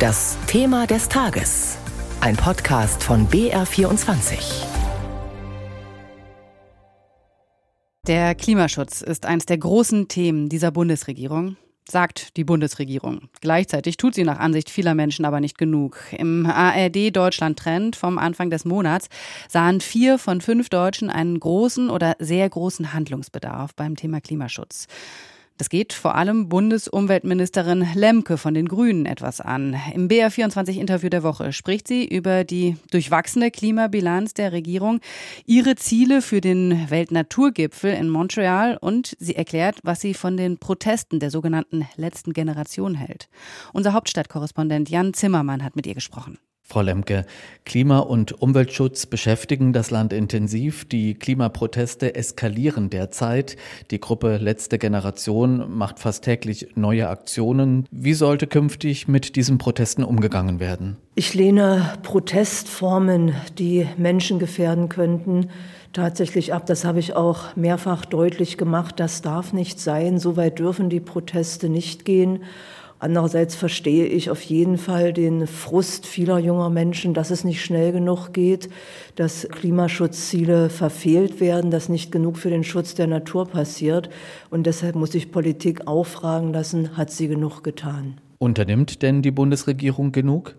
Das Thema des Tages. Ein Podcast von BR24. Der Klimaschutz ist eines der großen Themen dieser Bundesregierung sagt die Bundesregierung. Gleichzeitig tut sie nach Ansicht vieler Menschen aber nicht genug. Im ARD Deutschland Trend vom Anfang des Monats sahen vier von fünf Deutschen einen großen oder sehr großen Handlungsbedarf beim Thema Klimaschutz. Das geht vor allem Bundesumweltministerin Lemke von den Grünen etwas an. Im BR24-Interview der Woche spricht sie über die durchwachsene Klimabilanz der Regierung, ihre Ziele für den Weltnaturgipfel in Montreal und sie erklärt, was sie von den Protesten der sogenannten letzten Generation hält. Unser Hauptstadtkorrespondent Jan Zimmermann hat mit ihr gesprochen. Frau Lemke, Klima- und Umweltschutz beschäftigen das Land intensiv. Die Klimaproteste eskalieren derzeit. Die Gruppe Letzte Generation macht fast täglich neue Aktionen. Wie sollte künftig mit diesen Protesten umgegangen werden? Ich lehne Protestformen, die Menschen gefährden könnten, tatsächlich ab. Das habe ich auch mehrfach deutlich gemacht. Das darf nicht sein. So weit dürfen die Proteste nicht gehen. Andererseits verstehe ich auf jeden Fall den Frust vieler junger Menschen, dass es nicht schnell genug geht, dass Klimaschutzziele verfehlt werden, dass nicht genug für den Schutz der Natur passiert. Und deshalb muss ich Politik auch fragen lassen, hat sie genug getan? Unternimmt denn die Bundesregierung genug?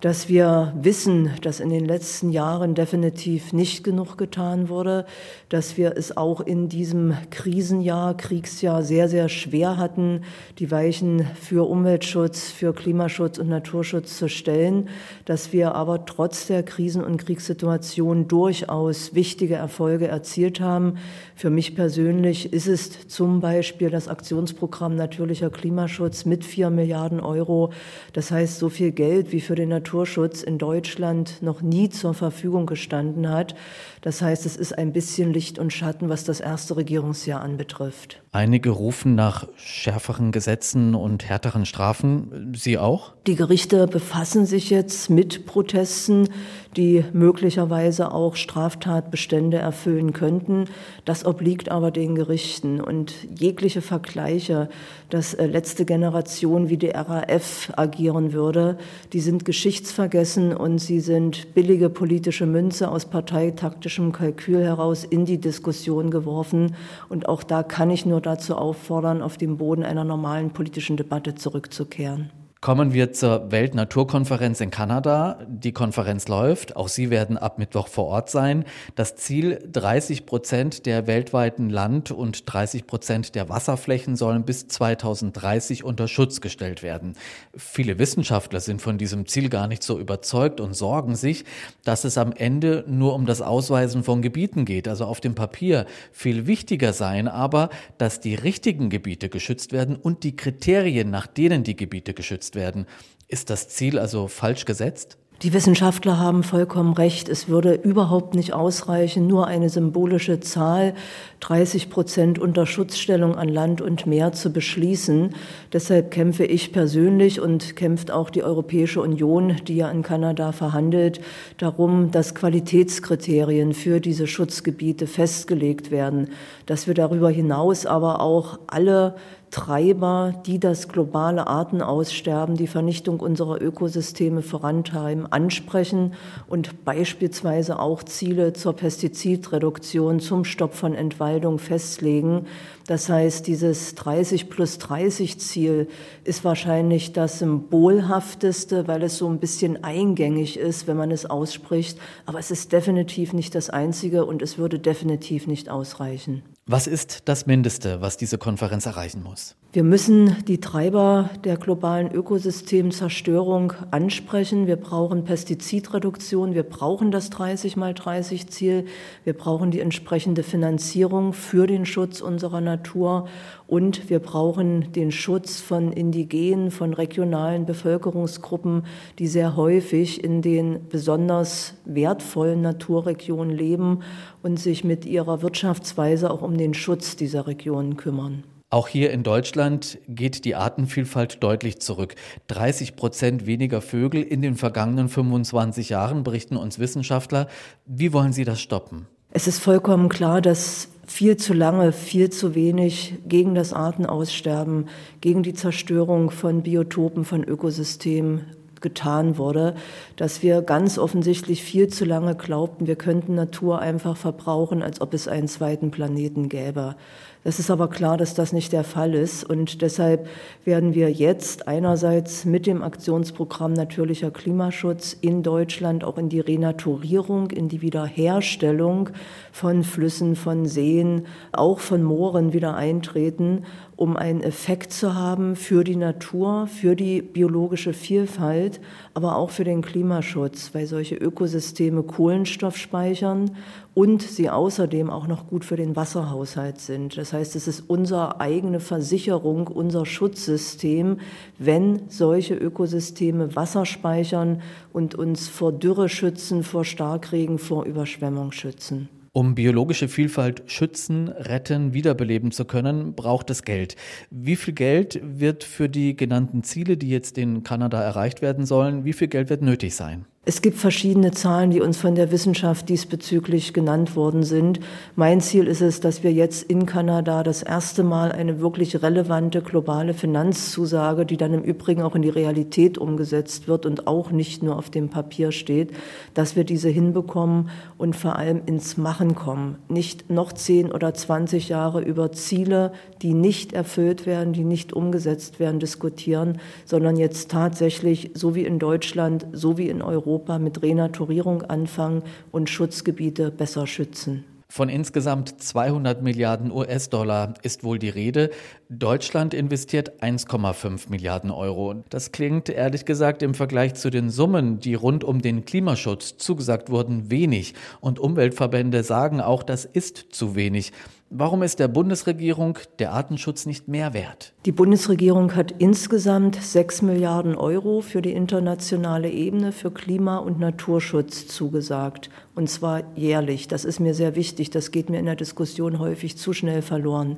Dass wir wissen, dass in den letzten Jahren definitiv nicht genug getan wurde, dass wir es auch in diesem Krisenjahr, Kriegsjahr sehr, sehr schwer hatten, die Weichen für Umweltschutz, für Klimaschutz und Naturschutz zu stellen, dass wir aber trotz der Krisen- und Kriegssituation durchaus wichtige Erfolge erzielt haben. Für mich persönlich ist es zum Beispiel das Aktionsprogramm Natürlicher Klimaschutz mit vier Milliarden Euro. Das heißt, so viel Geld wie für den Naturschutz Naturschutz in Deutschland noch nie zur Verfügung gestanden hat. Das heißt, es ist ein bisschen Licht und Schatten, was das erste Regierungsjahr anbetrifft. Einige rufen nach schärferen Gesetzen und härteren Strafen. Sie auch? Die Gerichte befassen sich jetzt mit Protesten, die möglicherweise auch Straftatbestände erfüllen könnten. Das obliegt aber den Gerichten. Und jegliche Vergleiche, dass äh, letzte Generation wie die RAF agieren würde, die sind geschichtsvergessen und sie sind billige politische Münze aus parteitaktischem Kalkül heraus in die Diskussion geworfen. Und auch da kann ich nur dazu auffordern, auf den Boden einer normalen politischen Debatte zurückzukehren. Kommen wir zur Weltnaturkonferenz in Kanada. Die Konferenz läuft. Auch Sie werden ab Mittwoch vor Ort sein. Das Ziel, 30 Prozent der weltweiten Land- und 30 Prozent der Wasserflächen sollen bis 2030 unter Schutz gestellt werden. Viele Wissenschaftler sind von diesem Ziel gar nicht so überzeugt und sorgen sich, dass es am Ende nur um das Ausweisen von Gebieten geht, also auf dem Papier. Viel wichtiger sein aber, dass die richtigen Gebiete geschützt werden und die Kriterien, nach denen die Gebiete geschützt umgesetzt werden. Ist das Ziel also falsch gesetzt? Die Wissenschaftler haben vollkommen recht. Es würde überhaupt nicht ausreichen, nur eine symbolische Zahl, 30 Prozent unter Schutzstellung an Land und Meer zu beschließen. Deshalb kämpfe ich persönlich und kämpft auch die Europäische Union, die ja in Kanada verhandelt, darum, dass Qualitätskriterien für diese Schutzgebiete festgelegt werden, dass wir darüber hinaus aber auch alle Treiber, die das globale Artenaussterben, die Vernichtung unserer Ökosysteme vorantreiben, ansprechen und beispielsweise auch Ziele zur Pestizidreduktion, zum Stopp von Entwaldung festlegen. Das heißt, dieses 30 plus 30 Ziel ist wahrscheinlich das symbolhafteste, weil es so ein bisschen eingängig ist, wenn man es ausspricht. Aber es ist definitiv nicht das einzige und es würde definitiv nicht ausreichen. Was ist das Mindeste, was diese Konferenz erreichen muss? Wir müssen die Treiber der globalen Ökosystemzerstörung ansprechen. Wir brauchen Pestizidreduktion. Wir brauchen das 30 mal 30 Ziel. Wir brauchen die entsprechende Finanzierung für den Schutz unserer Natur. Und wir brauchen den Schutz von indigenen, von regionalen Bevölkerungsgruppen, die sehr häufig in den besonders wertvollen Naturregionen leben und sich mit ihrer Wirtschaftsweise auch um den Schutz dieser Regionen kümmern. Auch hier in Deutschland geht die Artenvielfalt deutlich zurück. 30 Prozent weniger Vögel in den vergangenen 25 Jahren, berichten uns Wissenschaftler. Wie wollen Sie das stoppen? Es ist vollkommen klar, dass viel zu lange, viel zu wenig gegen das Artenaussterben, gegen die Zerstörung von Biotopen, von Ökosystemen getan wurde, dass wir ganz offensichtlich viel zu lange glaubten, wir könnten Natur einfach verbrauchen, als ob es einen zweiten Planeten gäbe. Es ist aber klar, dass das nicht der Fall ist. Und deshalb werden wir jetzt einerseits mit dem Aktionsprogramm Natürlicher Klimaschutz in Deutschland auch in die Renaturierung, in die Wiederherstellung von Flüssen, von Seen, auch von Mooren wieder eintreten, um einen Effekt zu haben für die Natur, für die biologische Vielfalt, aber auch für den Klimaschutz, weil solche Ökosysteme Kohlenstoff speichern und sie außerdem auch noch gut für den Wasserhaushalt sind. Das heißt, es ist unsere eigene Versicherung, unser Schutzsystem, wenn solche Ökosysteme Wasser speichern und uns vor Dürre schützen, vor Starkregen, vor Überschwemmung schützen. Um biologische Vielfalt schützen, retten, wiederbeleben zu können, braucht es Geld. Wie viel Geld wird für die genannten Ziele, die jetzt in Kanada erreicht werden sollen, wie viel Geld wird nötig sein? Es gibt verschiedene Zahlen, die uns von der Wissenschaft diesbezüglich genannt worden sind. Mein Ziel ist es, dass wir jetzt in Kanada das erste Mal eine wirklich relevante globale Finanzzusage, die dann im Übrigen auch in die Realität umgesetzt wird und auch nicht nur auf dem Papier steht, dass wir diese hinbekommen und vor allem ins Machen kommen. Nicht noch zehn oder zwanzig Jahre über Ziele, die nicht erfüllt werden, die nicht umgesetzt werden, diskutieren, sondern jetzt tatsächlich, so wie in Deutschland, so wie in Europa, Europa mit Renaturierung anfangen und Schutzgebiete besser schützen. Von insgesamt 200 Milliarden US-Dollar ist wohl die Rede. Deutschland investiert 1,5 Milliarden Euro. Das klingt ehrlich gesagt im Vergleich zu den Summen, die rund um den Klimaschutz zugesagt wurden, wenig. Und Umweltverbände sagen auch, das ist zu wenig. Warum ist der Bundesregierung der Artenschutz nicht mehr wert? Die Bundesregierung hat insgesamt 6 Milliarden Euro für die internationale Ebene für Klima- und Naturschutz zugesagt. Und zwar jährlich. Das ist mir sehr wichtig. Das geht mir in der Diskussion häufig zu schnell verloren.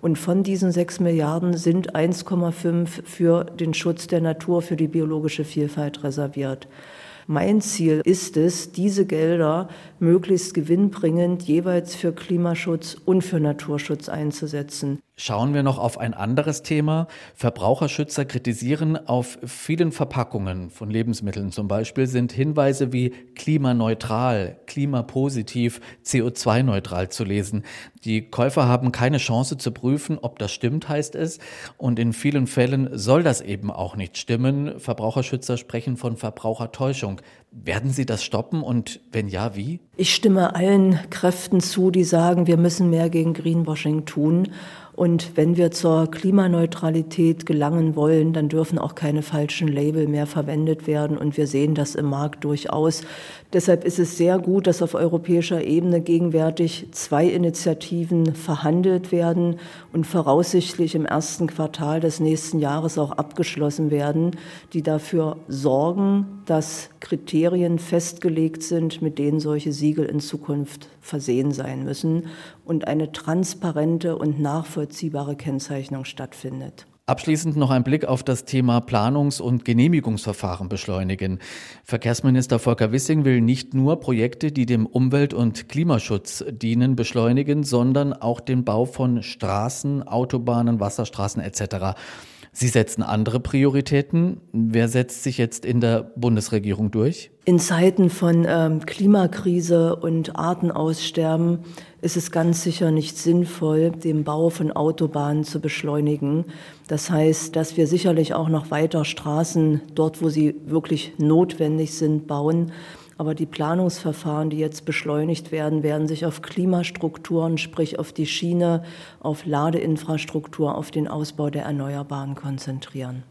Und von diesen 6 Milliarden sind 1,5 für den Schutz der Natur, für die biologische Vielfalt reserviert. Mein Ziel ist es, diese Gelder möglichst gewinnbringend jeweils für Klimaschutz und für Naturschutz einzusetzen. Schauen wir noch auf ein anderes Thema. Verbraucherschützer kritisieren, auf vielen Verpackungen von Lebensmitteln zum Beispiel sind Hinweise wie klimaneutral, klimapositiv, CO2-neutral zu lesen. Die Käufer haben keine Chance zu prüfen, ob das stimmt, heißt es. Und in vielen Fällen soll das eben auch nicht stimmen. Verbraucherschützer sprechen von Verbrauchertäuschung. Werden Sie das stoppen und wenn ja, wie? Ich stimme allen Kräften zu, die sagen, wir müssen mehr gegen Greenwashing tun. Und wenn wir zur Klimaneutralität gelangen wollen, dann dürfen auch keine falschen Label mehr verwendet werden. Und wir sehen das im Markt durchaus. Deshalb ist es sehr gut, dass auf europäischer Ebene gegenwärtig zwei Initiativen verhandelt werden und voraussichtlich im ersten Quartal des nächsten Jahres auch abgeschlossen werden, die dafür sorgen, dass Kriterien festgelegt sind, mit denen solche Siegel in Zukunft versehen sein müssen und eine transparente und nachvollziehbare Kennzeichnung stattfindet. Abschließend noch ein Blick auf das Thema Planungs- und Genehmigungsverfahren beschleunigen. Verkehrsminister Volker Wissing will nicht nur Projekte, die dem Umwelt- und Klimaschutz dienen, beschleunigen, sondern auch den Bau von Straßen, Autobahnen, Wasserstraßen etc. Sie setzen andere Prioritäten. Wer setzt sich jetzt in der Bundesregierung durch? In Zeiten von ähm, Klimakrise und Artenaussterben ist es ganz sicher nicht sinnvoll, den Bau von Autobahnen zu beschleunigen. Das heißt, dass wir sicherlich auch noch weiter Straßen dort, wo sie wirklich notwendig sind, bauen. Aber die Planungsverfahren, die jetzt beschleunigt werden, werden sich auf Klimastrukturen, sprich auf die Schiene, auf Ladeinfrastruktur, auf den Ausbau der Erneuerbaren konzentrieren.